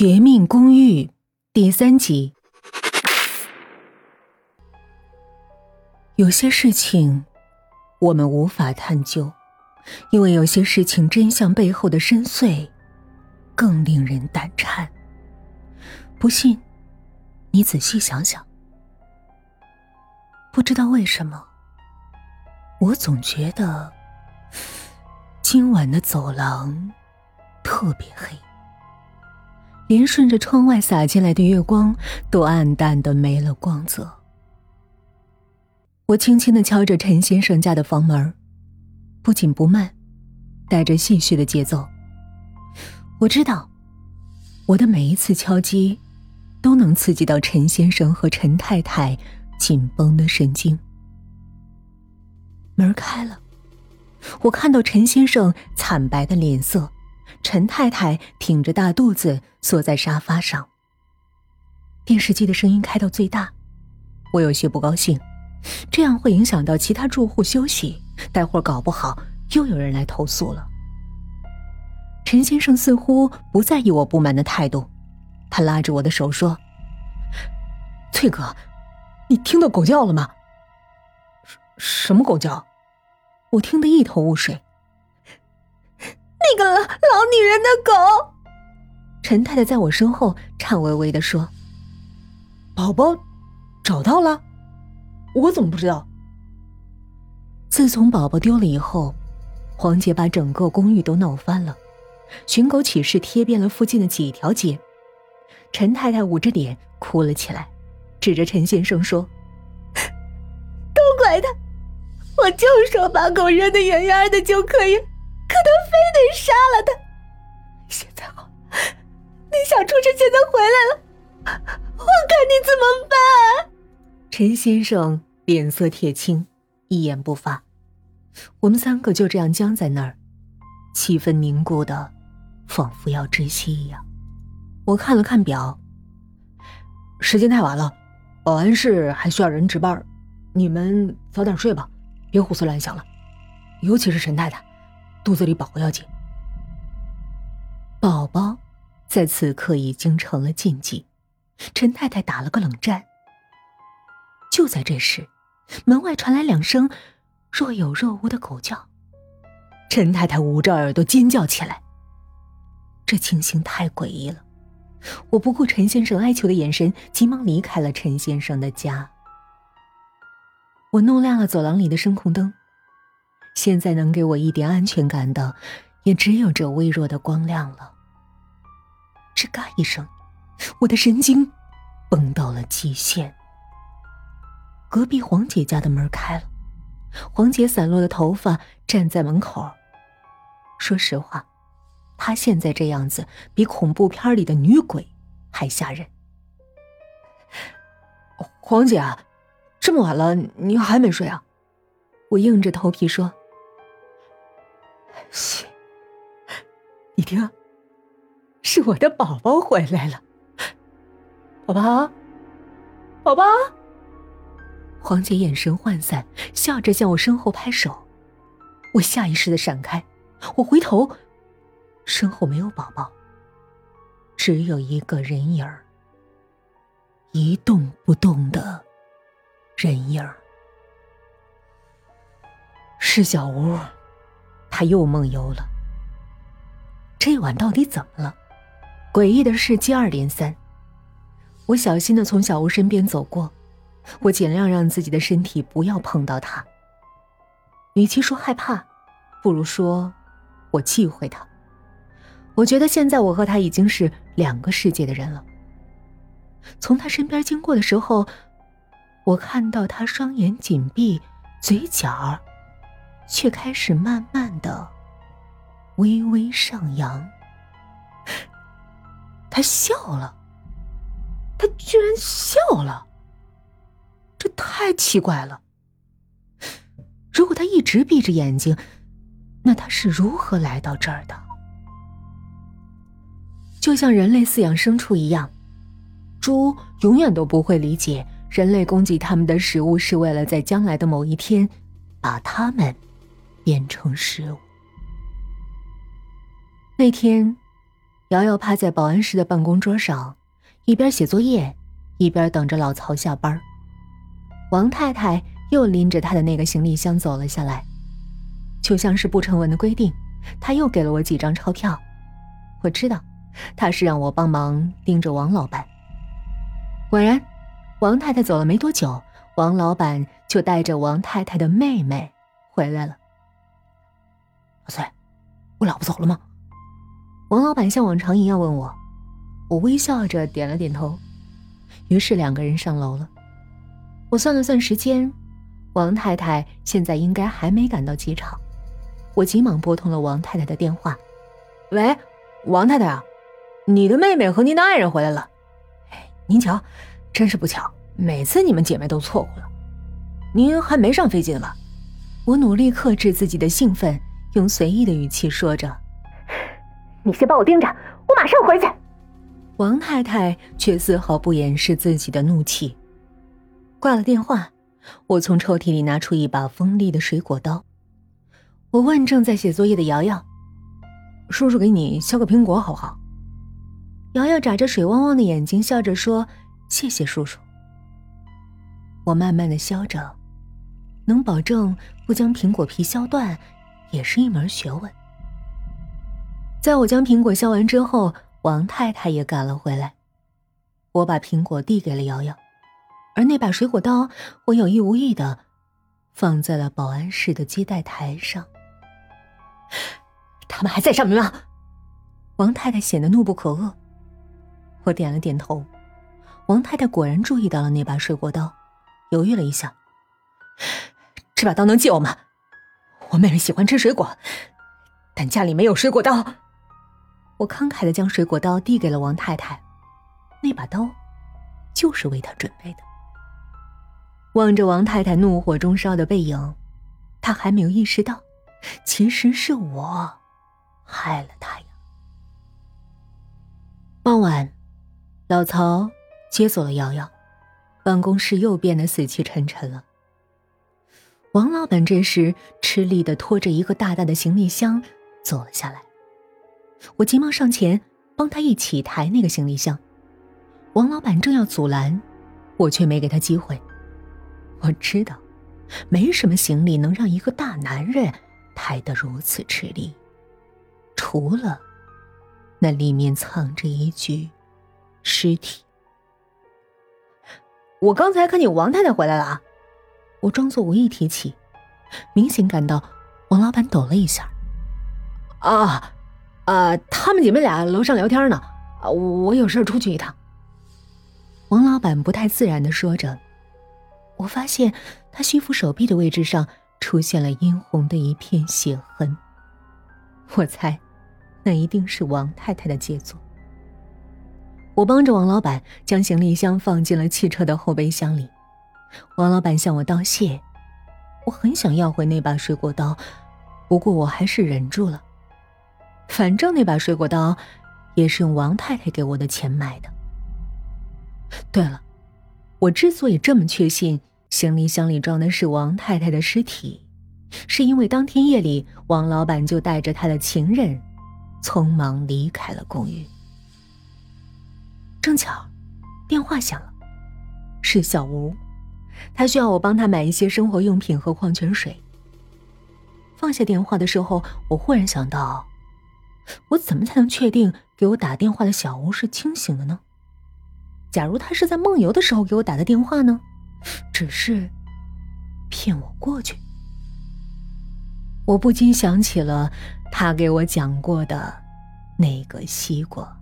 绝命公寓》第三集。有些事情我们无法探究，因为有些事情真相背后的深邃更令人胆颤。不信，你仔细想想。不知道为什么，我总觉得今晚的走廊特别黑。连顺着窗外洒进来的月光都暗淡的没了光泽。我轻轻的敲着陈先生家的房门，不紧不慢，带着戏谑的节奏。我知道，我的每一次敲击，都能刺激到陈先生和陈太太紧绷的神经。门开了，我看到陈先生惨白的脸色。陈太太挺着大肚子坐在沙发上。电视机的声音开到最大，我有些不高兴，这样会影响到其他住户休息，待会儿搞不好又有人来投诉了。陈先生似乎不在意我不满的态度，他拉着我的手说：“翠哥，你听到狗叫了吗？”“什么狗叫？”我听得一头雾水。那个老老女人的狗，陈太太在我身后颤巍巍的说：“宝宝找到了，我怎么不知道？”自从宝宝丢了以后，黄姐把整个公寓都闹翻了，寻狗启事贴遍了附近的几条街。陈太太捂着脸哭了起来，指着陈先生说：“ 都怪他，我就说把狗扔得远远的就可以。”杀了他，现在好，那小畜生现在回来了，我看你怎么办？陈先生脸色铁青，一言不发。我们三个就这样僵在那儿，气氛凝固的，仿佛要窒息一样。我看了看表，时间太晚了，保安室还需要人值班，你们早点睡吧，别胡思乱想了，尤其是陈太太。肚子里宝宝要紧，宝宝在此刻已经成了禁忌。陈太太打了个冷战。就在这时，门外传来两声若有若无的狗叫。陈太太捂着耳朵尖叫起来。这情形太诡异了，我不顾陈先生哀求的眼神，急忙离开了陈先生的家。我弄亮了走廊里的声控灯。现在能给我一点安全感的，也只有这微弱的光亮了。吱嘎一声，我的神经绷到了极限。隔壁黄姐家的门开了，黄姐散落的头发站在门口。说实话，她现在这样子比恐怖片里的女鬼还吓人。黄姐，这么晚了，你还没睡啊？我硬着头皮说。嘘，你听，是我的宝宝回来了。宝宝，宝宝。黄姐眼神涣散，笑着向我身后拍手。我下意识的闪开，我回头，身后没有宝宝，只有一个人影儿，一动不动的人影儿，是小吴。他又梦游了。这晚到底怎么了？诡异的事接二连三。我小心的从小吴身边走过，我尽量让自己的身体不要碰到他。与其说害怕，不如说我忌讳他。我觉得现在我和他已经是两个世界的人了。从他身边经过的时候，我看到他双眼紧闭，嘴角。却开始慢慢的微微上扬。他笑了，他居然笑了，这太奇怪了。如果他一直闭着眼睛，那他是如何来到这儿的？就像人类饲养牲畜一样，猪永远都不会理解人类供给他们的食物是为了在将来的某一天把它们。变成食物。那天，瑶瑶趴在保安室的办公桌上，一边写作业，一边等着老曹下班。王太太又拎着她的那个行李箱走了下来，就像是不成文的规定，她又给了我几张钞票。我知道，她是让我帮忙盯着王老板。果然，王太太走了没多久，王老板就带着王太太的妹妹回来了。阿翠，我老婆走了吗？王老板像往常一样问我，我微笑着点了点头。于是两个人上楼了。我算了算时间，王太太现在应该还没赶到机场。我急忙拨通了王太太的电话：“喂，王太太啊，你的妹妹和您的爱人回来了。您瞧，真是不巧，每次你们姐妹都错过了。您还没上飞机呢吧？”我努力克制自己的兴奋，用随意的语气说着。你先帮我盯着，我马上回去。王太太却丝毫不掩饰自己的怒气。挂了电话，我从抽屉里拿出一把锋利的水果刀。我问正在写作业的瑶瑶：“叔叔给你削个苹果好不好？”瑶瑶眨着水汪汪的眼睛，笑着说：“谢谢叔叔。”我慢慢的削着，能保证不将苹果皮削断，也是一门学问。在我将苹果削完之后，王太太也赶了回来。我把苹果递给了瑶瑶，而那把水果刀，我有意无意的放在了保安室的接待台上。他们还在上面吗？王太太显得怒不可遏。我点了点头。王太太果然注意到了那把水果刀，犹豫了一下：“这把刀能借我吗？我妹妹喜欢吃水果，但家里没有水果刀。”我慷慨的将水果刀递给了王太太，那把刀就是为她准备的。望着王太太怒火中烧的背影，她还没有意识到，其实是我害了她呀。傍晚，老曹接走了瑶瑶，办公室又变得死气沉沉了。王老板这时吃力的拖着一个大大的行李箱走了下来。我急忙上前帮他一起抬那个行李箱，王老板正要阻拦，我却没给他机会。我知道，没什么行李能让一个大男人抬得如此吃力，除了那里面藏着一具尸体。我刚才看见王太太回来了！我装作无意提起，明显感到王老板抖了一下。啊！啊，他们姐妹俩楼上聊天呢，我有事出去一趟。王老板不太自然的说着，我发现他西服手臂的位置上出现了殷红的一片血痕。我猜，那一定是王太太的杰作。我帮着王老板将行李箱放进了汽车的后备箱里。王老板向我道谢，我很想要回那把水果刀，不过我还是忍住了。反正那把水果刀，也是用王太太给我的钱买的。对了，我之所以这么确信行李箱里装的是王太太的尸体，是因为当天夜里王老板就带着他的情人，匆忙离开了公寓。正巧，电话响了，是小吴，他需要我帮他买一些生活用品和矿泉水。放下电话的时候，我忽然想到。我怎么才能确定给我打电话的小吴是清醒的呢？假如他是在梦游的时候给我打的电话呢？只是骗我过去。我不禁想起了他给我讲过的那个西瓜。